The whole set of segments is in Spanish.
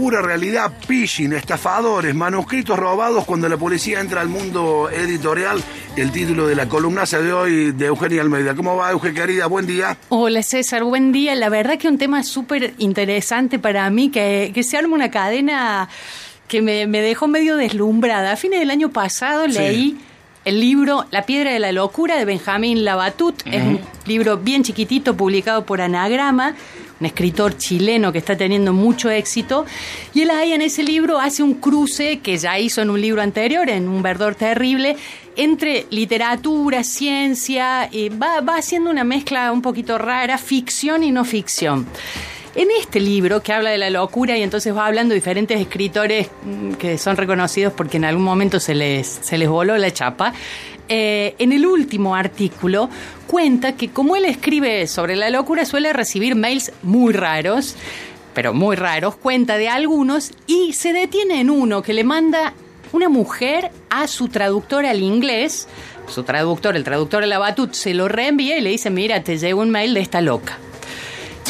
Pura realidad, phishing, estafadores, manuscritos robados cuando la policía entra al mundo editorial. El título de la columnaza de hoy de Eugenia Almeida. ¿Cómo va, Eugenia querida? Buen día. Hola, César. Buen día. La verdad que un tema súper interesante para mí, que, que se arma una cadena que me, dejó medio deslumbrada. A fines del año pasado leí el libro La piedra de la locura de Benjamín Labatut. Es un libro bien chiquitito publicado por Anagrama un escritor chileno que está teniendo mucho éxito, y él ahí en ese libro hace un cruce que ya hizo en un libro anterior, en Un verdor terrible, entre literatura, ciencia, y va, va haciendo una mezcla un poquito rara, ficción y no ficción. En este libro que habla de la locura y entonces va hablando de diferentes escritores mm, que son reconocidos porque en algún momento se les, se les voló la chapa, eh, en el último artículo cuenta que como él escribe sobre la locura suele recibir mails muy raros, pero muy raros, cuenta de algunos y se detiene en uno que le manda una mujer a su traductor al inglés, su traductor, el traductor de la Batut, se lo reenvía y le dice, mira, te llegó un mail de esta loca.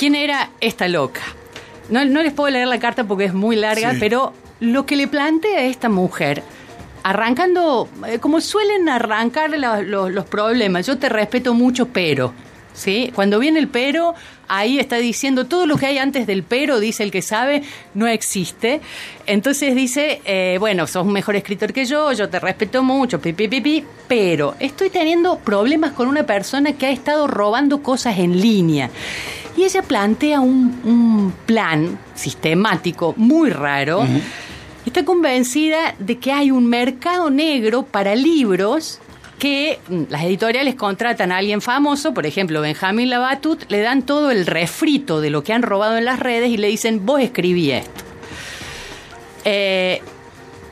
¿Quién era esta loca? No, les puedo leer la carta porque es muy larga, pero lo que le plantea a esta mujer arrancando, eh, como suelen arrancar los problemas, yo te respeto mucho, pero, ¿sí? Cuando viene el pero, ahí está diciendo todo lo que hay antes del pero, dice el que sabe, no existe. Entonces dice, eh, bueno, sos un mejor escritor que yo, yo te respeto mucho, pi, pi, pi, pero estoy teniendo problemas con una persona que ha estado robando cosas en línea. Y ella plantea un, plan sistemático muy raro está convencida de que hay un mercado negro para libros que mm, las editoriales contratan a alguien famoso, por ejemplo, Benjamín Labatut, le dan todo el refrito de lo que han robado en las redes y le dicen, vos escribí esto. Eh,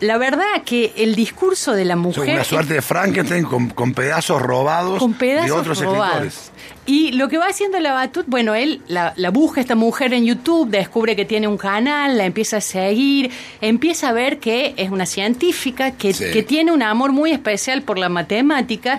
la verdad que el discurso de la mujer... una suerte de Frankenstein con, pedazos robados de otros escritores. Y lo que va haciendo la Batut, bueno, él la, busca esta mujer en YouTube, descubre que tiene un canal, la empieza a seguir, empieza a ver que es una científica, que, tiene un amor muy especial por la matemática,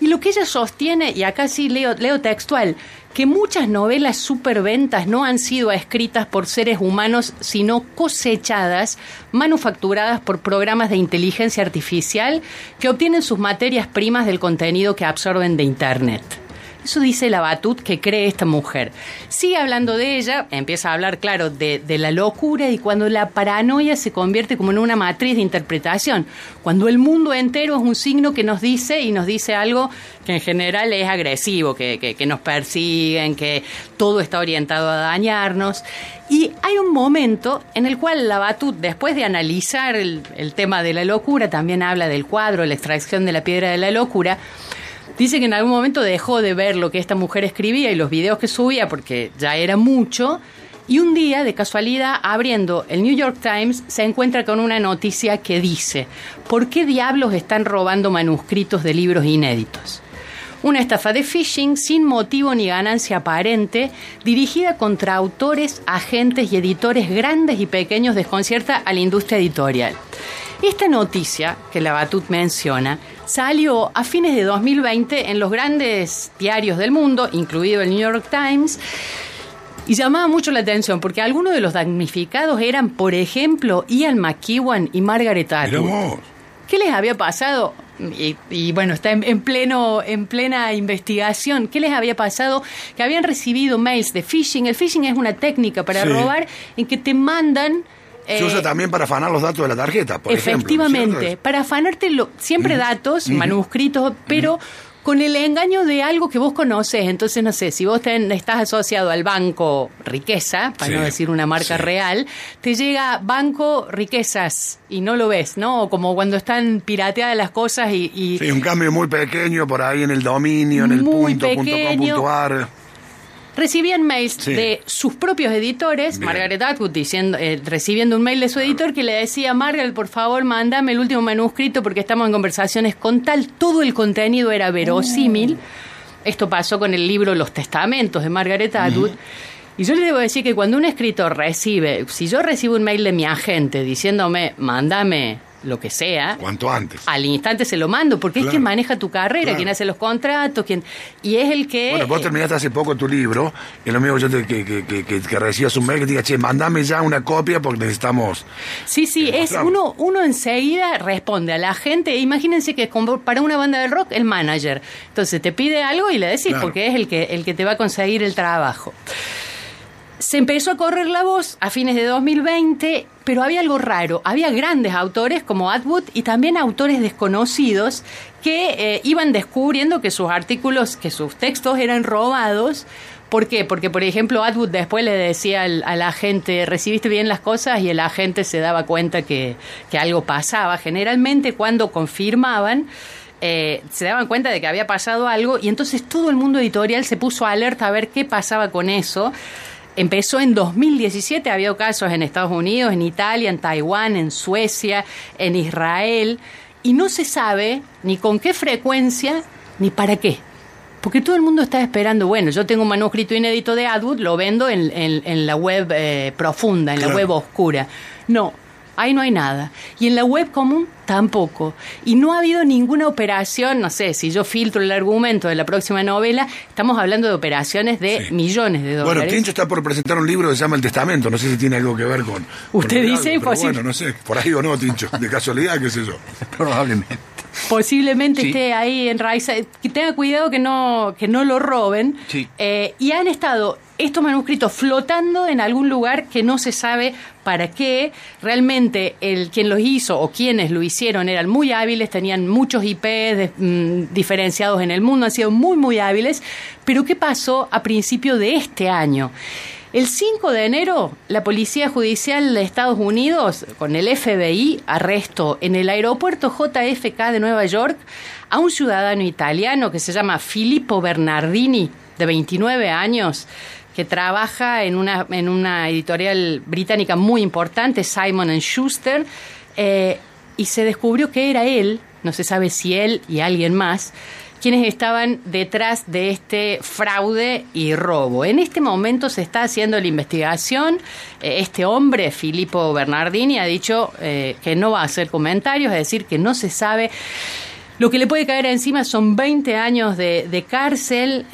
y lo que ella sostiene, y acá sí leo, leo textual, que muchas novelas superventas no han sido escritas por seres humanos, sino cosechadas, manufacturadas por programas de inteligencia artificial que obtienen sus materias primas del contenido que absorben de Internet. Eso dice la Batut que cree esta mujer. Sigue hablando de ella, empieza a hablar, claro, de, la locura y cuando la paranoia se convierte como en una matriz de interpretación. Cuando el mundo entero es un signo que nos dice y nos dice algo que en general es agresivo, que, nos persiguen, que todo está orientado a dañarnos. Y hay un momento en el cual la Batut, después de analizar el, el tema de la locura, también habla del cuadro, la extracción de la piedra de la locura, Dice que en algún momento dejó de ver lo que esta mujer escribía y los videos que subía porque ya era mucho. Y un día, de casualidad, abriendo el New York Times, se encuentra con una noticia que dice, ¿por qué diablos están robando manuscritos de libros inéditos? Una estafa de phishing sin motivo ni ganancia aparente, dirigida contra autores, agentes y editores grandes y pequeños desconcierta a la industria editorial. Esta noticia que la Batut menciona salió a fines de 2020 en los grandes diarios del mundo, incluido el New York Times, y llamaba mucho la atención porque algunos de los damnificados eran, por ejemplo, Ian McEwan y Margaret Atwood. ¿Qué les había pasado? Y, bueno, está en, pleno, en plena investigación. ¿Qué les había pasado? Que habían recibido mails de phishing. El phishing es una técnica para robar en que te mandan se usa eh, también para afanar los datos de la tarjeta, por Efectivamente, para afanarte siempre datos, manuscritos, pero con el engaño de algo que vos conoces. Entonces, no sé, si vos estás asociado al banco Riqueza, para no decir una marca real, te llega Banco Riquezas y no lo ves, ¿no? Como cuando están pirateadas las cosas y... Sí, un cambio muy pequeño por ahí en el dominio, en el punto, punto com, recibían mails de sus propios editores, Margaret Atwood diciendo, eh, recibiendo un mail de su editor que le decía, Margaret, por favor, mándame el último manuscrito porque estamos en conversaciones con tal, todo el contenido era verosímil. Oh. Esto pasó con el libro Los Testamentos de Margaret Atwood. Y yo le debo decir que cuando un escritor recibe, si yo recibo un mail de mi agente diciéndome, mándame lo que sea. Cuanto antes. Al instante se lo mando, porque es quien maneja tu carrera, quien hace los contratos, quien y es el que... Bueno, vos eh, terminaste hace poco tu libro, y lo mismo yo te, que, que, que, que, recibas un mail que te diga, che, mandame ya una copia porque necesitamos... Sí, sí, es uno, uno enseguida responde a la gente, imagínense que para una banda de rock, el manager. Entonces te pide algo y le decís, porque es el que, el que te va a conseguir el trabajo. Se empezó a correr la voz a fines de 2020, pero había algo raro. Había grandes autores como Atwood y también autores desconocidos que eh, iban descubriendo que sus artículos, que sus textos eran robados. ¿Por qué? Porque, por ejemplo, Atwood después le decía al, a la gente, recibiste bien las cosas y el agente se daba cuenta que, que algo pasaba. Generalmente cuando confirmaban, eh, se daban cuenta de que había pasado algo y entonces todo el mundo editorial se puso alerta a ver qué pasaba con eso. Empezó en 2017, había casos en Estados Unidos, en Italia, en Taiwán, en Suecia, en Israel, y no se sabe ni con qué frecuencia ni para qué. Porque todo el mundo está esperando, bueno, yo tengo un manuscrito inédito de Atwood, lo vendo en, la web eh, profunda, en la web oscura. No, Ahí no hay nada. Y en la web común tampoco. Y no ha habido ninguna operación, no sé, si yo filtro el argumento de la próxima novela, estamos hablando de operaciones de millones de dólares. Bueno, Tincho está por presentar un libro que se llama El Testamento, no sé si tiene algo que ver con... Usted dice, pues Bueno, no sé, por ahí o no, Tincho, de casualidad, qué sé yo. Probablemente. Posiblemente esté ahí en raíz. Que tenga cuidado que no, que no lo roben. Eh, y han estado estos manuscritos flotando en algún lugar que no se sabe para qué. Realmente el quien los hizo o quienes lo hicieron eran muy hábiles, tenían muchos IP mm, diferenciados en el mundo, han sido muy, muy hábiles. Pero ¿qué pasó a principio de este año? El 5 de enero, la Policía Judicial de Estados Unidos, con el FBI, arrestó en el aeropuerto JFK de Nueva York a un ciudadano italiano que se llama Filippo Bernardini, de 29 años, que trabaja en una, en una editorial británica muy importante, Simon Schuster, eh, y se descubrió que era él, no se sabe si él y alguien más, quienes estaban detrás de este fraude y robo. En este momento se está haciendo la investigación. Eh, este hombre, Filippo Bernardini, ha dicho eh, que no va a hacer comentarios, es decir, que no se sabe. Lo que le puede caer encima son 20 años de, cárcel.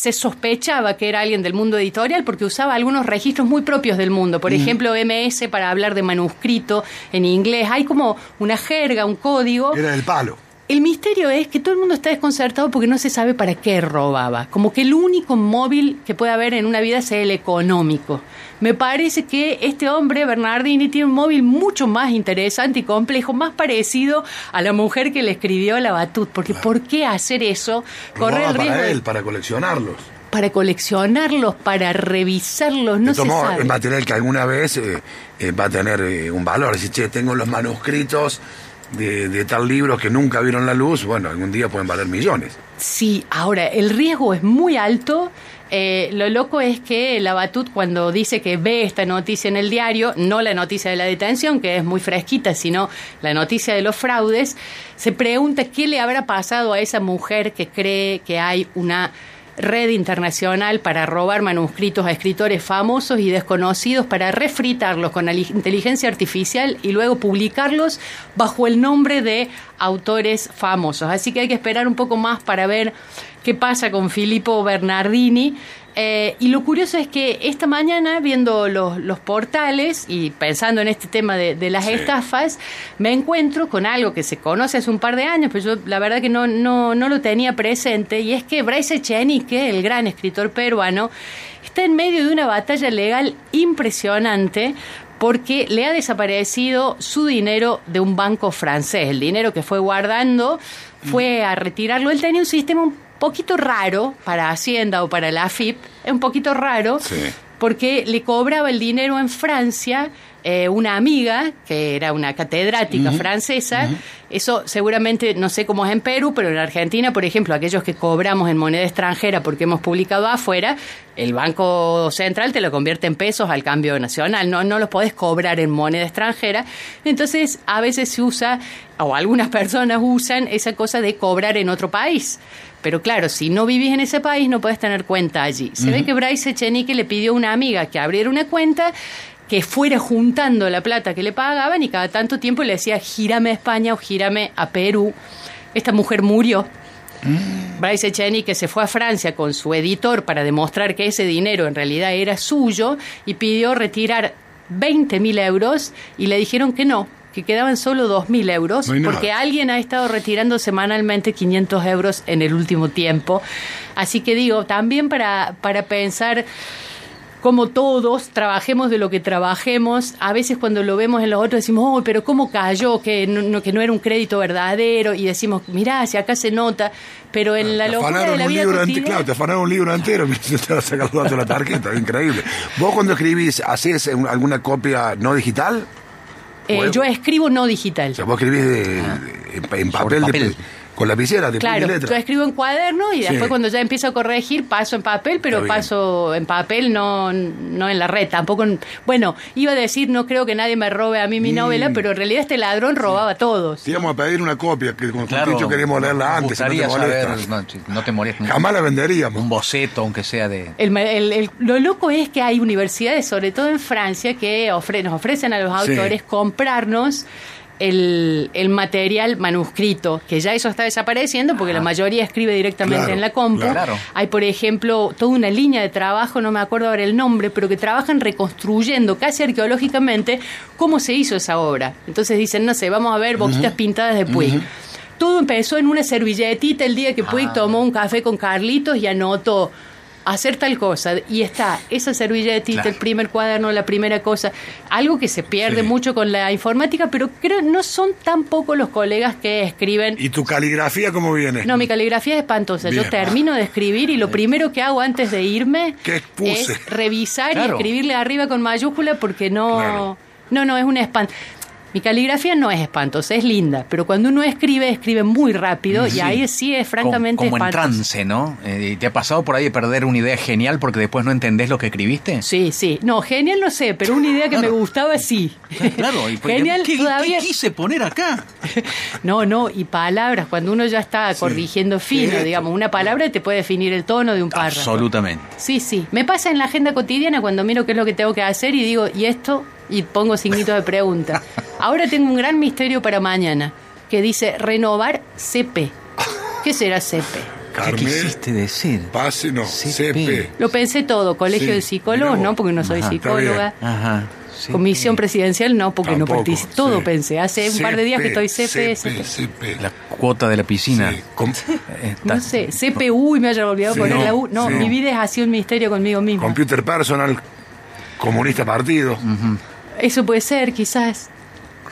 Se sospechaba que era alguien del mundo editorial porque usaba algunos registros muy propios del mundo. Por ejemplo, MS para hablar de manuscrito en inglés. Hay como una jerga, un código. Era el palo. El misterio es que todo el mundo está desconcertado porque no se sabe para qué robaba. Como que el único móvil que puede haber en una vida es el económico. Me parece que este hombre, Bernardini, tiene un móvil mucho más interesante y complejo, más parecido a la mujer que le escribió la Batut. Porque ¿por qué hacer eso? Correr el riesgo. Para él, para coleccionarlos para coleccionarlos, para revisarlos, no se sabe. el material que alguna vez eh, eh, va a tener eh, un valor. Si che, tengo los manuscritos de, tal libro que nunca vieron la luz, bueno, algún día pueden valer millones. Sí, ahora, el riesgo es muy alto. Eh, lo loco es que la Batut cuando dice que ve esta noticia en el diario, no la noticia de la detención, que es muy fresquita, sino la noticia de los fraudes, se pregunta qué le habrá pasado a esa mujer que cree que hay una red internacional para robar manuscritos a escritores famosos y desconocidos para refritarlos con inteligencia artificial y luego publicarlos bajo el nombre de autores famosos. Así que hay que esperar un poco más para ver qué pasa con Filippo Bernardini. Eh, y lo curioso es que esta mañana, viendo los, portales y pensando en este tema de, las estafas, me encuentro con algo que se conoce hace un par de años, pero yo la verdad que no, no, no lo tenía presente, y es que Bryce Echenique, el gran escritor peruano, está en medio de una batalla legal impresionante porque le ha desaparecido su dinero de un banco francés. El dinero que fue guardando fue a retirarlo. Él tenía un sistema un poquito raro para Hacienda o para la AFIP, un poquito raro, porque le cobraba el dinero en Francia eh, una amiga, que era una catedrática francesa, eso seguramente no sé cómo es en Perú, pero en Argentina, por ejemplo, aquellos que cobramos en moneda extranjera porque hemos publicado afuera, el Banco Central te lo convierte en pesos al cambio nacional, no, no los podés cobrar en moneda extranjera. Entonces, a veces se usa, o algunas personas usan esa cosa de cobrar en otro país. Pero claro, si no vivís en ese país, no puedes tener cuenta allí. Se ve que Bryce Echenique le pidió a una amiga que abriera una cuenta que fuera juntando la plata que le pagaban y cada tanto tiempo le decía, gírame a España o gírame a Perú. Esta mujer murió. Mm. Bryce Echeni que se fue a Francia con su editor para demostrar que ese dinero en realidad era suyo y pidió retirar 20 mil euros y le dijeron que no, que quedaban solo 2.000 euros, porque alguien ha estado retirando semanalmente 500 euros en el último tiempo. Así que digo, también para, para pensar como todos trabajemos de lo que trabajemos, a veces cuando lo vemos en los otros decimos, oh, pero ¿cómo cayó? Que no, que no era un crédito verdadero, y decimos, mirá, si acá se nota, pero en la locura de la vida cotidiana... Claro, te afanaron un libro entero mientras te sacando la tarjeta, increíble. ¿Vos cuando escribís, hacés alguna copia no digital? Eh, yo escribo no digital. O sea, vos escribís ah. en, papel, De, con lapicera, de claro, yo escribo en cuaderno y después cuando ya empiezo a corregir paso en papel, pero paso en papel, no, no en la red, tampoco... bueno, iba a decir, no creo que nadie me robe a mí mi mm. novela, pero en realidad este ladrón robaba a todos. íbamos a pedir una copia, que con claro, dicho queríamos leerla antes. no te, no, Jamás la venderíamos. Un boceto, aunque sea de... lo loco es que hay universidades, sobre todo en Francia, que nos ofrecen a los autores comprarnos el, el, material manuscrito, que ya eso está desapareciendo porque la mayoría escribe directamente en la compu. Hay, por ejemplo, toda una línea de trabajo, no me acuerdo ahora el nombre, pero que trabajan reconstruyendo casi arqueológicamente cómo se hizo esa obra. Entonces dicen, no sé, vamos a ver boquitas pintadas de Puig. Todo empezó en una servilletita el día que Puig ah. tomó un café con Carlitos y anotó hacer tal cosa y está esa servilletita, el primer cuaderno, la primera cosa, algo que se pierde mucho con la informática, pero creo no son tan pocos los colegas que escriben. ¿Y tu caligrafía cómo viene? No, mi caligrafía es espantosa. Yo termino de escribir y lo primero que hago antes de irme es revisar y escribirle arriba con mayúscula porque no... No, no, es un espanto. Mi caligrafía no es espantosa, es linda, pero cuando uno escribe, escribe muy rápido y ahí sí es francamente como, como en trance, ¿no? Eh, ¿Te ha pasado por ahí de perder una idea genial porque después no entendés lo que escribiste? Sí, sí. No, genial no sé, pero una idea que me gustaba sí. Claro, y genial ¿qué, todavía... ¿qué quise poner acá? no, no, y palabras, cuando uno ya está corrigiendo fino, digamos, una palabra te puede definir el tono de un párrafo. Absolutamente. Sí, sí. Me pasa en la agenda cotidiana cuando miro qué es lo que tengo que hacer y digo, ¿y esto? Y pongo signitos de pregunta. Ahora tengo un gran misterio para mañana, que dice renovar CP. ¿Qué será CP? ¿Qué quisiste decir? Pase, no, CP. Lo pensé todo, colegio de psicólogos, no, porque no soy psicóloga. Ajá. Comisión presidencial, no, porque no participo. Todo pensé. Hace un par de días que estoy CP. CP, La cuota de la piscina. No sé, CPU y me haya olvidado poner la U. No, mi vida es así un misterio conmigo mismo. Computer Personal, Comunista Partido. Eso puede ser, quizás.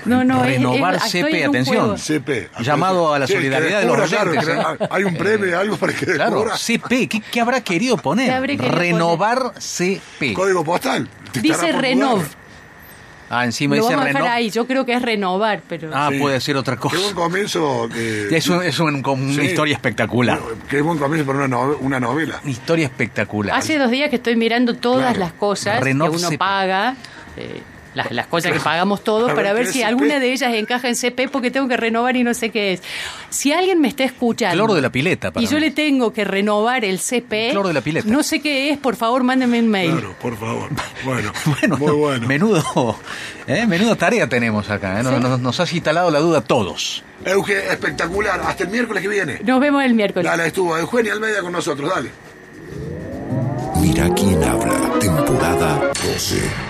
No, no, Renovar CP, atención. CP. Llamado a la solidaridad de los oyentes. ¿eh? Hay un premio, algo para que Claro, CP, ¿qué, habrá querido poner? Renovar CP. Código postal. Dice Renov. Ah, encima dice vamos a ahí. Yo creo que es renovar, pero. Ah, puede ser otra cosa. Qué buen comienzo. es, una historia espectacular. Qué buen comienzo para una, una novela. Una historia espectacular. Hace dos días que estoy mirando todas las cosas que uno paga. Eh, las, cosas que pagamos todos para ver si alguna de ellas encaja en CP porque tengo que renovar y no sé qué es. Si alguien me está escuchando. Cloro de la pileta. y yo le tengo que renovar el CP. Cloro de la pileta. No sé qué es, por favor, mándeme un mail. Claro, por favor. Bueno, bueno muy bueno. Menudo, ¿eh? menudo tarea tenemos acá. ¿eh? Nos, has instalado la duda todos. Euge, espectacular. Hasta el miércoles que viene. Nos vemos el miércoles. Dale, estuvo Eugenia Almeida con nosotros. Dale. Mira quién habla. Temporada 12.